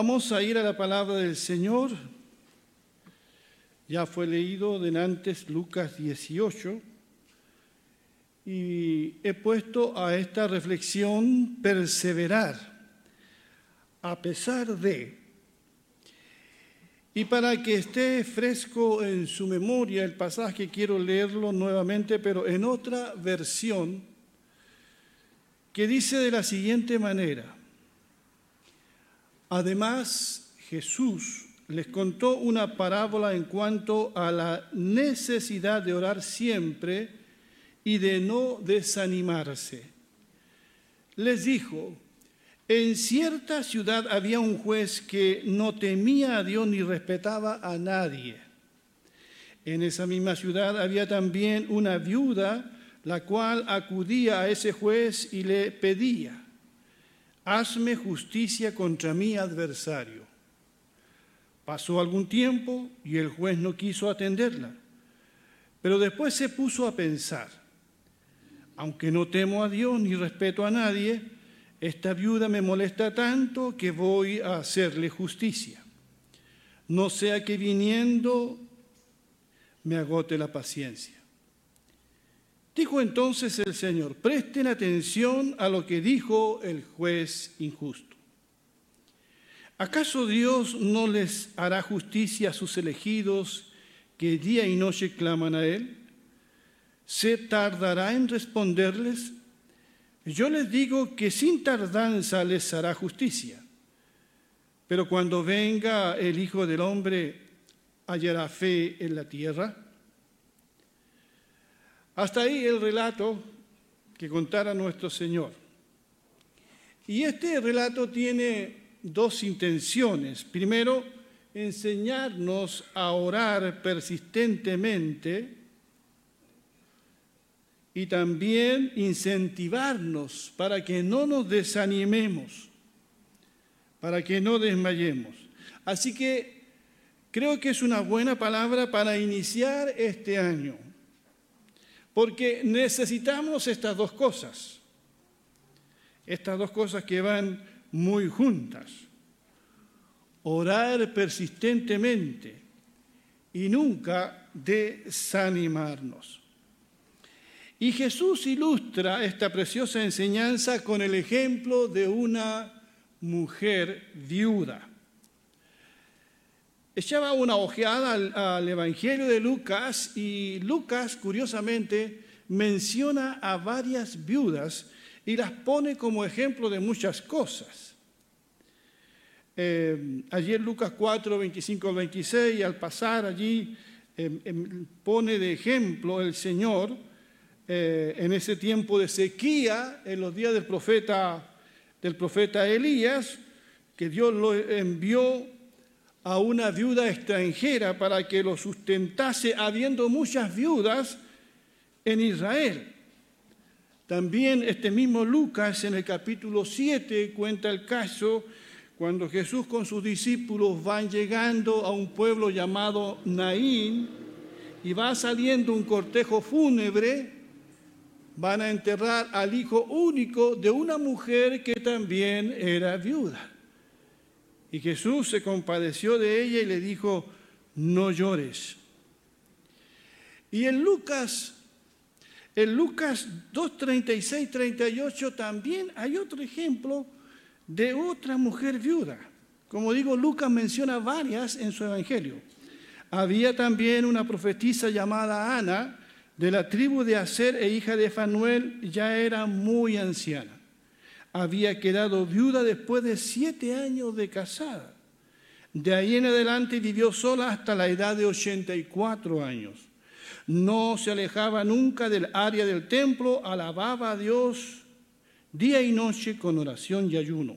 Vamos a ir a la palabra del Señor. Ya fue leído antes Lucas 18 y he puesto a esta reflexión perseverar a pesar de. Y para que esté fresco en su memoria el pasaje, quiero leerlo nuevamente, pero en otra versión, que dice de la siguiente manera. Además, Jesús les contó una parábola en cuanto a la necesidad de orar siempre y de no desanimarse. Les dijo, en cierta ciudad había un juez que no temía a Dios ni respetaba a nadie. En esa misma ciudad había también una viuda, la cual acudía a ese juez y le pedía, hazme justicia contra mi adversario. Pasó algún tiempo y el juez no quiso atenderla, pero después se puso a pensar, aunque no temo a Dios ni respeto a nadie, esta viuda me molesta tanto que voy a hacerle justicia. No sea que viniendo me agote la paciencia. Dijo entonces el Señor, presten atención a lo que dijo el juez injusto. ¿Acaso Dios no les hará justicia a sus elegidos que día y noche claman a Él? ¿Se tardará en responderles? Yo les digo que sin tardanza les hará justicia. Pero cuando venga el Hijo del Hombre, hallará fe en la tierra. Hasta ahí el relato que contara nuestro Señor. Y este relato tiene dos intenciones. Primero, enseñarnos a orar persistentemente y también incentivarnos para que no nos desanimemos, para que no desmayemos. Así que creo que es una buena palabra para iniciar este año porque necesitamos estas dos cosas, estas dos cosas que van muy juntas. Orar persistentemente y nunca desanimarnos. Y Jesús ilustra esta preciosa enseñanza con el ejemplo de una mujer viuda. Echaba una ojeada al, Evangelio de Lucas y Lucas, curiosamente, menciona a varias viudas y las pone como ejemplo de muchas cosas. Eh, en Lucas 4, 25 al 26, al pasar allí, em, em, pone de ejemplo el Señor eh, en ese tiempo de sequía, en los días del profeta, del profeta Elías, que Dios lo envió a una viuda extranjera para que lo sustentase, habiendo muchas viudas en Israel. También este mismo Lucas en el capítulo 7 cuenta el caso cuando Jesús con sus discípulos van llegando a un pueblo llamado Naín y va saliendo un cortejo fúnebre, van a enterrar al hijo único de una mujer que también era viuda. Y Jesús se compadeció de ella y le dijo, no llores. Y en Lucas, en Lucas 2.36, 38 también hay otro ejemplo de otra mujer viuda. Como digo, Lucas menciona varias en su evangelio. Había también una profetisa llamada Ana, de la tribu de Aser e hija de Fanuel, ya era muy anciana había quedado viuda después de siete años de casada. De ahí en adelante vivió sola hasta la edad de 84 años. No se alejaba nunca del área del templo, alababa a Dios día y noche con oración y ayuno.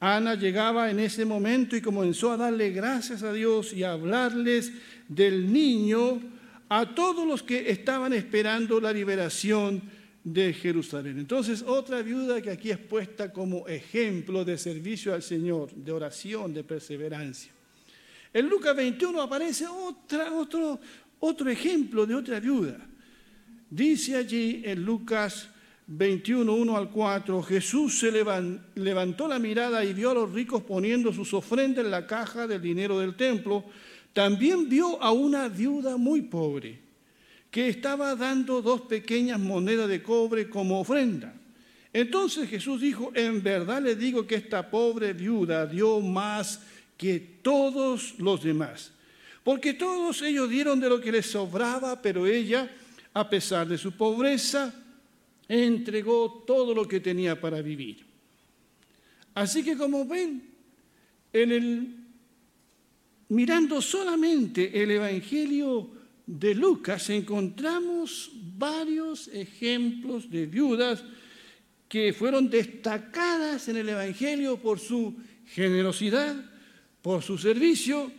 Ana llegaba en ese momento y comenzó a darle gracias a Dios y a hablarles del niño a todos los que estaban esperando la liberación de Jerusalén. Entonces, otra viuda que aquí es puesta como ejemplo de servicio al Señor, de oración, de perseverancia. En Lucas 21 aparece otra, otro, otro ejemplo de otra viuda. Dice allí en Lucas 21, 1 al 4, Jesús se levantó la mirada y vio a los ricos poniendo sus ofrendas en la caja del dinero del templo. También vio a una viuda muy pobre que estaba dando dos pequeñas monedas de cobre como ofrenda. Entonces Jesús dijo, en verdad le digo que esta pobre viuda dio más que todos los demás, porque todos ellos dieron de lo que les sobraba, pero ella, a pesar de su pobreza, entregó todo lo que tenía para vivir. Así que como ven, en el, mirando solamente el Evangelio de Lucas encontramos varios ejemplos de viudas que fueron destacadas en el Evangelio por su generosidad, por su servicio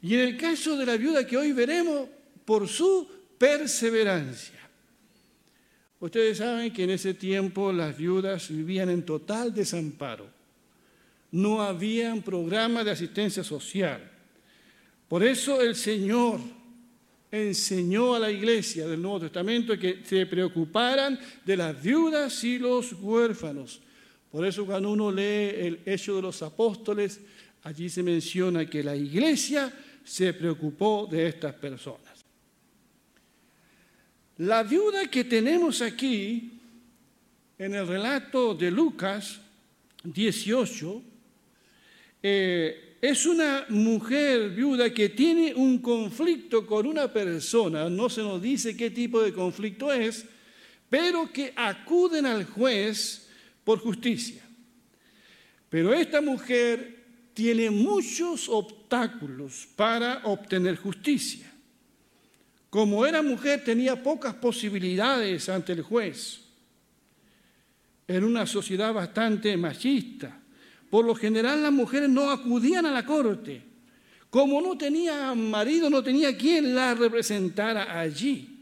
y en el caso de la viuda que hoy veremos, por su perseverancia. Ustedes saben que en ese tiempo las viudas vivían en total desamparo. No había programa de asistencia social. Por eso el Señor enseñó a la iglesia del Nuevo Testamento que se preocuparan de las viudas y los huérfanos. Por eso cuando uno lee el Hecho de los Apóstoles, allí se menciona que la iglesia se preocupó de estas personas. La viuda que tenemos aquí en el relato de Lucas 18, es una mujer viuda que tiene un conflicto con una persona, no se nos dice qué tipo de conflicto es, pero que acuden al juez por justicia. Pero esta mujer tiene muchos obstáculos para obtener justicia. Como era mujer tenía pocas posibilidades ante el juez. En una sociedad bastante machista por lo general las mujeres no acudían a la corte. Como no tenía marido, no tenía quien la representara allí.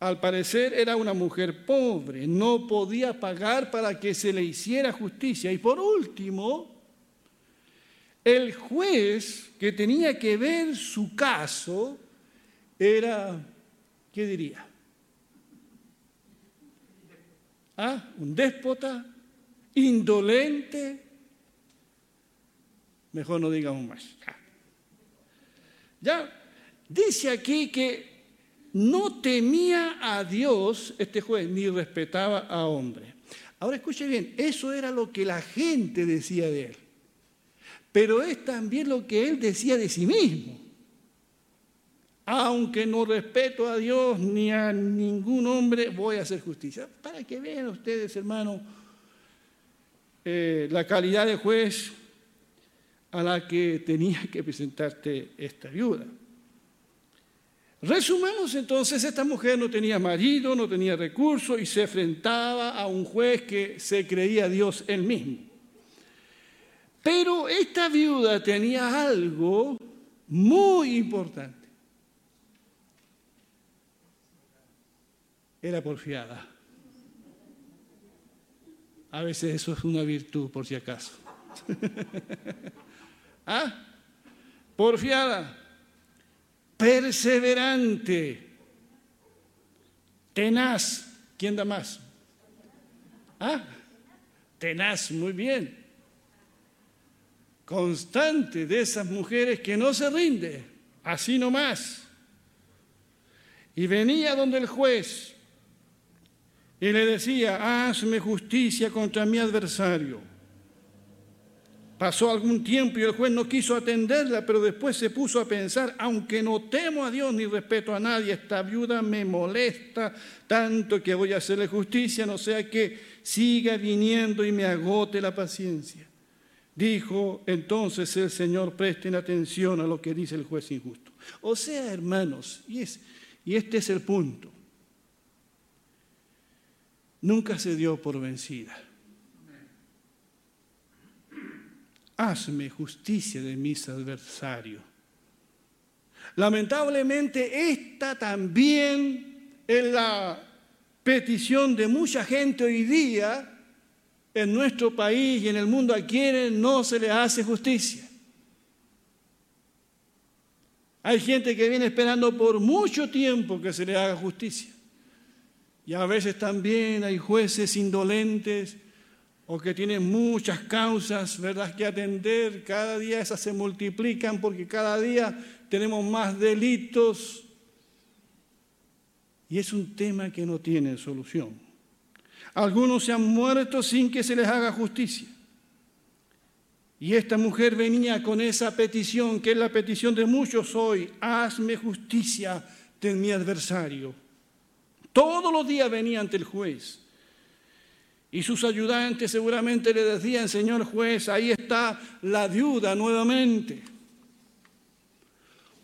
Al parecer era una mujer pobre, no podía pagar para que se le hiciera justicia. Y por último, el juez que tenía que ver su caso era, ¿qué diría? ¿Ah? Un déspota, indolente, Mejor no digamos más. Ya, dice aquí que no temía a Dios este juez, ni respetaba a hombre. Ahora escuche bien, eso era lo que la gente decía de él. Pero es también lo que él decía de sí mismo. Aunque no respeto a Dios ni a ningún hombre, voy a hacer justicia. Para que vean ustedes, hermano, eh, la calidad de juez a la que tenía que presentarte esta viuda. Resumamos entonces, esta mujer no tenía marido, no tenía recursos y se enfrentaba a un juez que se creía Dios él mismo. Pero esta viuda tenía algo muy importante. Era porfiada. A veces eso es una virtud, por si acaso. ¿Ah? Porfiada, perseverante, tenaz. ¿Quién da más? ¿Ah? Tenaz, muy bien. Constante de esas mujeres que no se rinde, así nomás. Y venía donde el juez y le decía, hazme justicia contra mi adversario. Pasó algún tiempo y el juez no quiso atenderla, pero después se puso a pensar, aunque no temo a Dios ni respeto a nadie, esta viuda me molesta tanto que voy a hacerle justicia, no sea que siga viniendo y me agote la paciencia. Dijo entonces el Señor, presten atención a lo que dice el juez injusto. O sea, hermanos, y, es, y este es el punto, nunca se dio por vencida hazme justicia de mis adversarios. Lamentablemente esta también es la petición de mucha gente hoy día en nuestro país y en el mundo a quienes no se le hace justicia. Hay gente que viene esperando por mucho tiempo que se le haga justicia. Y a veces también hay jueces indolentes o que tienen muchas causas, ¿verdad?, que atender. Cada día esas se multiplican porque cada día tenemos más delitos. Y es un tema que no tiene solución. Algunos se han muerto sin que se les haga justicia. Y esta mujer venía con esa petición, que es la petición de muchos hoy, hazme justicia de mi adversario. Todos los días venía ante el juez. Y sus ayudantes seguramente le decían, Señor juez, ahí está la viuda nuevamente.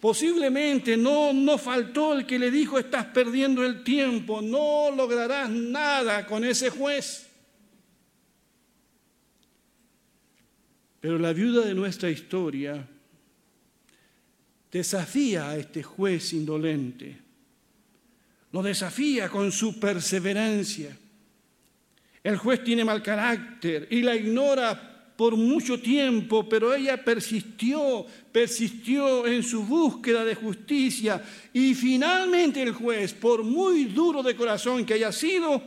Posiblemente no, no faltó el que le dijo, estás perdiendo el tiempo, no lograrás nada con ese juez. Pero la viuda de nuestra historia desafía a este juez indolente, lo desafía con su perseverancia. El juez tiene mal carácter y la ignora por mucho tiempo, pero ella persistió, persistió en su búsqueda de justicia y finalmente el juez, por muy duro de corazón que haya sido,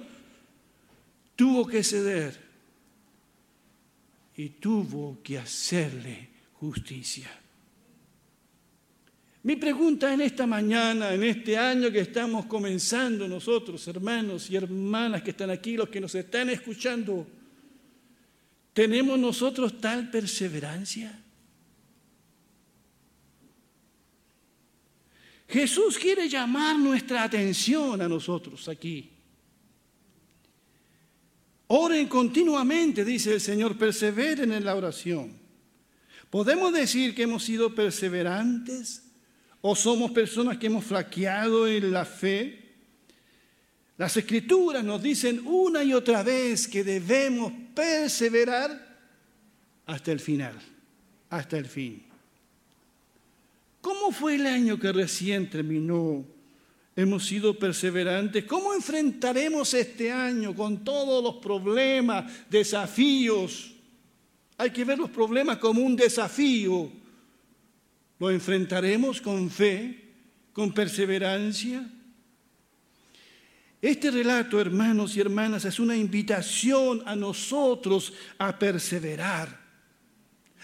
tuvo que ceder y tuvo que hacerle justicia. Mi pregunta en esta mañana, en este año que estamos comenzando nosotros, hermanos y hermanas que están aquí, los que nos están escuchando, ¿tenemos nosotros tal perseverancia? Jesús quiere llamar nuestra atención a nosotros aquí. Oren continuamente, dice el Señor, perseveren en la oración. ¿Podemos decir que hemos sido perseverantes o somos personas que hemos flaqueado en la fe? Las escrituras nos dicen una y otra vez que debemos perseverar hasta el final, hasta el fin. ¿Cómo fue el año que recién terminó? hemos sido perseverantes. ¿Cómo enfrentaremos este año con todos los problemas, desafíos? Hay que ver los problemas como un desafío. ¿Lo enfrentaremos con fe, con perseverancia? Este relato, hermanos y hermanas, es una invitación a nosotros a perseverar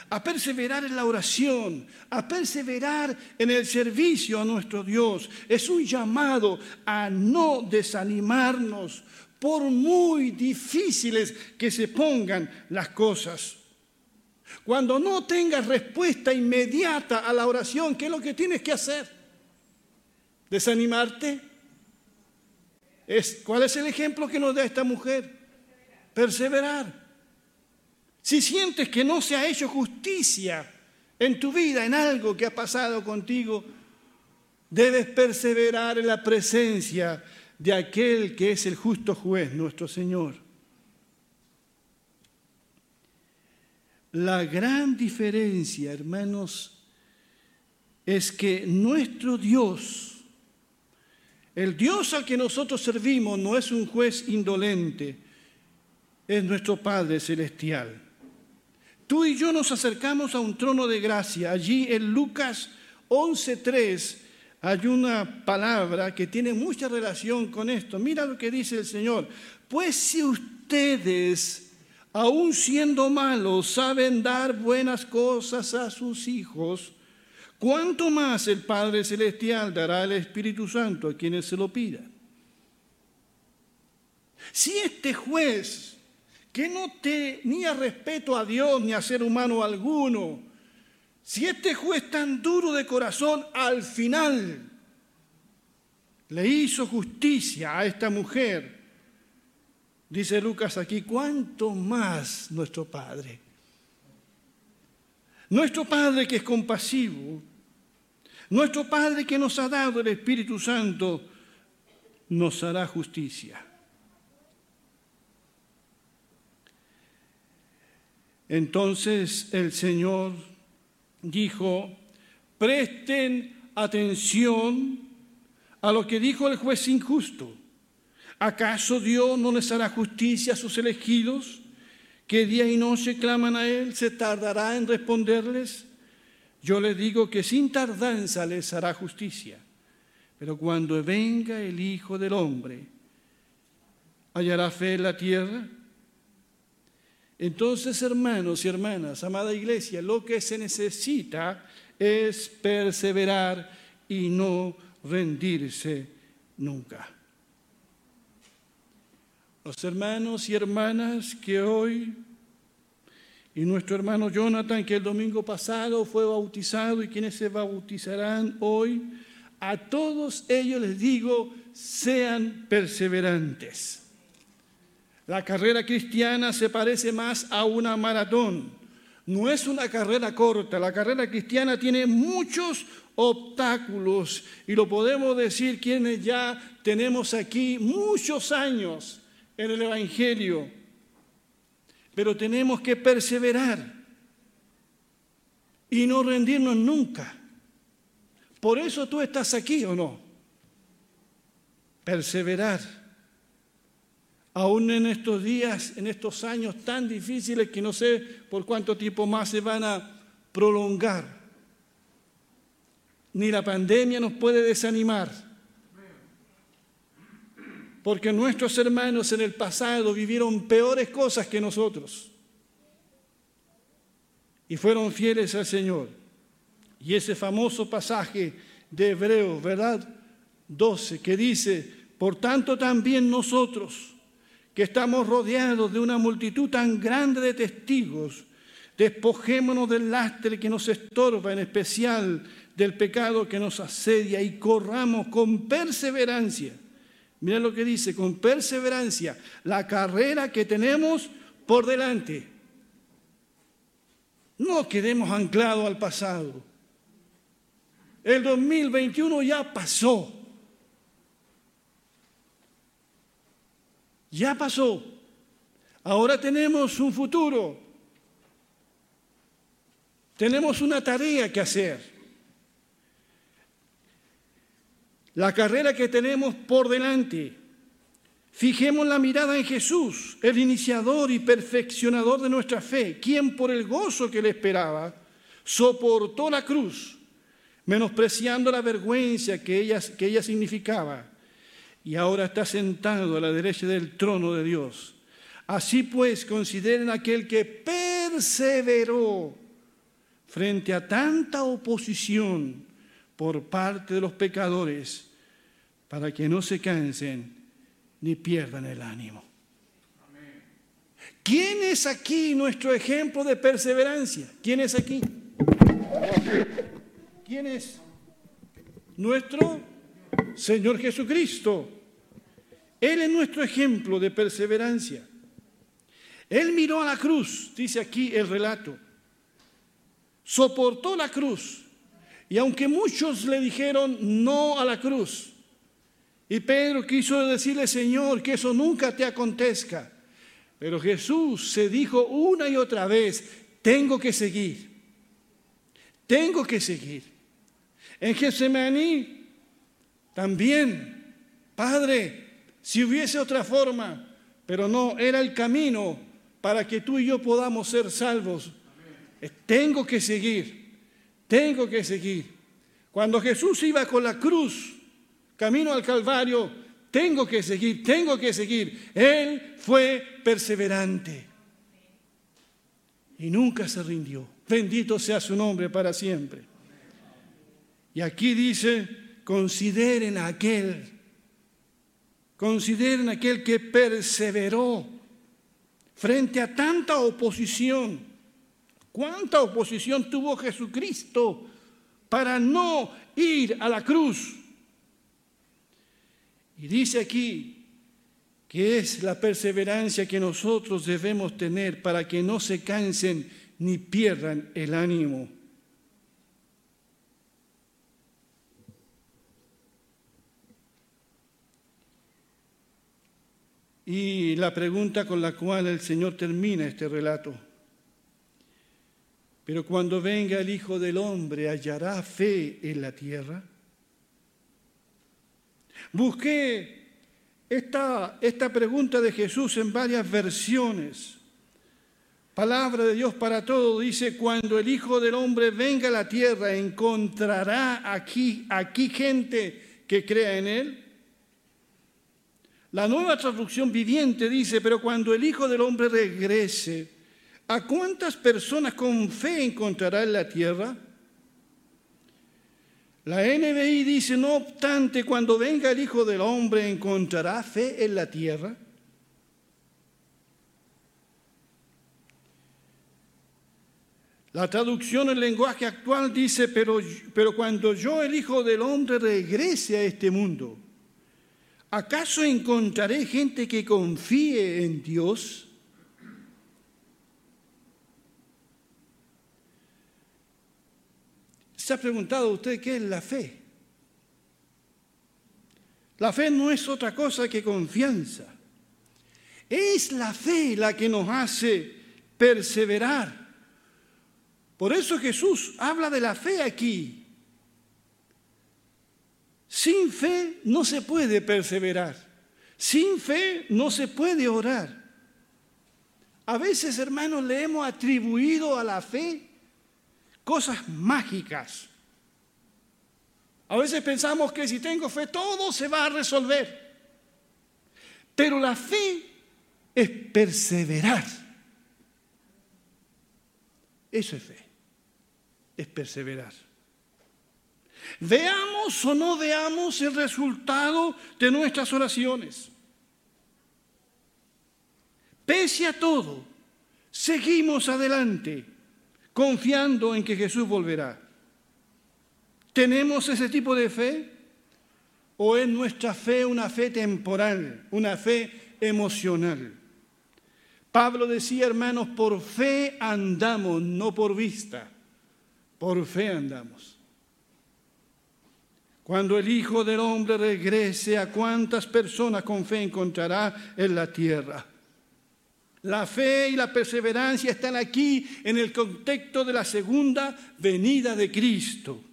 a perseverar en la oración, a perseverar en el servicio a nuestro Dios. Es un llamado a no desanimarnos por muy difíciles que se pongan las cosas. Cuando no tengas respuesta inmediata a la oración, ¿qué es lo que tienes que hacer? ¿Desanimarte? Es, ¿Cuál es el ejemplo que nos da esta mujer? Perseverar. Si sientes que no se ha hecho justicia en tu vida, en algo que ha pasado contigo, debes perseverar en la presencia de aquel que es el justo juez, nuestro Señor. La gran diferencia, hermanos, es que nuestro Dios, el Dios al que nosotros servimos, no es un juez indolente, es nuestro Padre Celestial. Tú y yo nos acercamos a un trono de gracia. Allí en Lucas 11.3 hay una palabra que tiene mucha relación con esto. Mira lo que dice el Señor. Pues si ustedes, aun siendo malos, saben dar buenas cosas a sus hijos, ¿cuánto más el Padre Celestial dará el Espíritu Santo a quienes se lo pidan? Si este juez que no tenía respeto a Dios ni a ser humano alguno, si este juez tan duro de corazón al final le hizo justicia a esta mujer, dice Lucas aquí, ¿cuánto más nuestro Padre? Nuestro Padre que es compasivo, nuestro Padre que nos ha dado el Espíritu Santo, nos hará justicia. Entonces el Señor dijo, presten atención a lo que dijo el juez injusto. ¿Acaso Dios no les hará justicia a sus elegidos que día y noche claman a Él? ¿Se tardará en responderles? Yo les digo que sin tardanza les hará justicia. Pero cuando venga el Hijo del Hombre, hallará fe en la tierra? Entonces, hermanos y hermanas, amada iglesia, lo que se necesita es perseverar y no rendirse nunca. Los hermanos y hermanas que hoy, y nuestro hermano Jonathan, que el domingo pasado fue bautizado y quienes se bautizarán hoy, a todos ellos les digo, sean perseverantes. La carrera cristiana se parece más a una maratón. No es una carrera corta. La carrera cristiana tiene muchos obstáculos y lo podemos decir quienes ya tenemos aquí muchos años en el Evangelio. Pero tenemos que perseverar y no rendirnos nunca. Por eso tú estás aquí o no. Perseverar aún en estos días, en estos años tan difíciles que no sé por cuánto tiempo más se van a prolongar. Ni la pandemia nos puede desanimar, porque nuestros hermanos en el pasado vivieron peores cosas que nosotros y fueron fieles al Señor. Y ese famoso pasaje de Hebreos, ¿verdad? 12, que dice, por tanto también nosotros, que estamos rodeados de una multitud tan grande de testigos, despojémonos del lastre que nos estorba, en especial del pecado que nos asedia, y corramos con perseverancia. Mira lo que dice, con perseverancia, la carrera que tenemos por delante. No quedemos anclados al pasado. El 2021 ya pasó. Ya pasó. Ahora tenemos un futuro. Tenemos una tarea que hacer. La carrera que tenemos por delante. Fijemos la mirada en Jesús, el iniciador y perfeccionador de nuestra fe, quien por el gozo que le esperaba soportó la cruz, menospreciando la vergüenza que ella, que ella significaba y ahora está sentado a la derecha del trono de Dios. Así pues, consideren aquel que perseveró frente a tanta oposición por parte de los pecadores, para que no se cansen ni pierdan el ánimo. ¿Quién es aquí nuestro ejemplo de perseverancia? ¿Quién es aquí? ¿Quién es? Nuestro Señor Jesucristo. Él es nuestro ejemplo de perseverancia. Él miró a la cruz, dice aquí el relato. Soportó la cruz. Y aunque muchos le dijeron no a la cruz, y Pedro quiso decirle, Señor, que eso nunca te acontezca. Pero Jesús se dijo una y otra vez, tengo que seguir. Tengo que seguir. En Getsemaní también, Padre, si hubiese otra forma, pero no, era el camino para que tú y yo podamos ser salvos. Tengo que seguir, tengo que seguir. Cuando Jesús iba con la cruz, camino al Calvario, tengo que seguir, tengo que seguir. Él fue perseverante y nunca se rindió. Bendito sea su nombre para siempre. Y aquí dice, consideren a aquel Consideren aquel que perseveró frente a tanta oposición. ¿Cuánta oposición tuvo Jesucristo para no ir a la cruz? Y dice aquí que es la perseverancia que nosotros debemos tener para que no se cansen ni pierdan el ánimo. Y la pregunta con la cual el Señor termina este relato. Pero cuando venga el Hijo del Hombre, ¿hallará fe en la tierra? Busqué esta, esta pregunta de Jesús en varias versiones. Palabra de Dios para todo dice, cuando el Hijo del Hombre venga a la tierra, ¿encontrará aquí, aquí gente que crea en Él? La nueva traducción viviente dice, pero cuando el Hijo del Hombre regrese, ¿a cuántas personas con fe encontrará en la tierra? La NBI dice, no obstante, cuando venga el Hijo del Hombre, ¿encontrará fe en la tierra? La traducción en lenguaje actual dice, pero, pero cuando yo, el Hijo del Hombre, regrese a este mundo, ¿acaso encontraré gente que confíe en Dios? ¿Se ha preguntado usted qué es la fe? La fe no es otra cosa que confianza. Es la fe la que nos hace perseverar. Por eso Jesús habla de la fe aquí. Sin fe no se puede perseverar. Sin fe no se puede orar. A veces, hermanos, le hemos atribuido a la fe cosas mágicas. A veces pensamos que si tengo fe todo se va a resolver. Pero la fe es perseverar. Eso es fe. Es perseverar. Veamos o no veamos el resultado de nuestras oraciones. Pese a todo, seguimos adelante confiando en que Jesús volverá. ¿Tenemos ese tipo de fe? ¿O es nuestra fe una fe temporal, una fe emocional? Pablo decía, hermanos, por fe andamos, no por vista, por fe andamos. Cuando el Hijo del Hombre regrese, ¿a cuántas personas con fe encontrará en la tierra? La fe y la perseverancia están aquí en el contexto de la segunda venida de Cristo.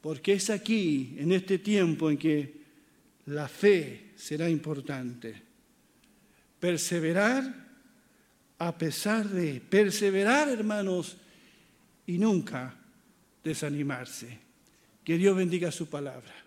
Porque es aquí, en este tiempo, en que la fe será importante. Perseverar a pesar de, perseverar hermanos, y nunca desanimarse. Que Dios bendiga su palabra.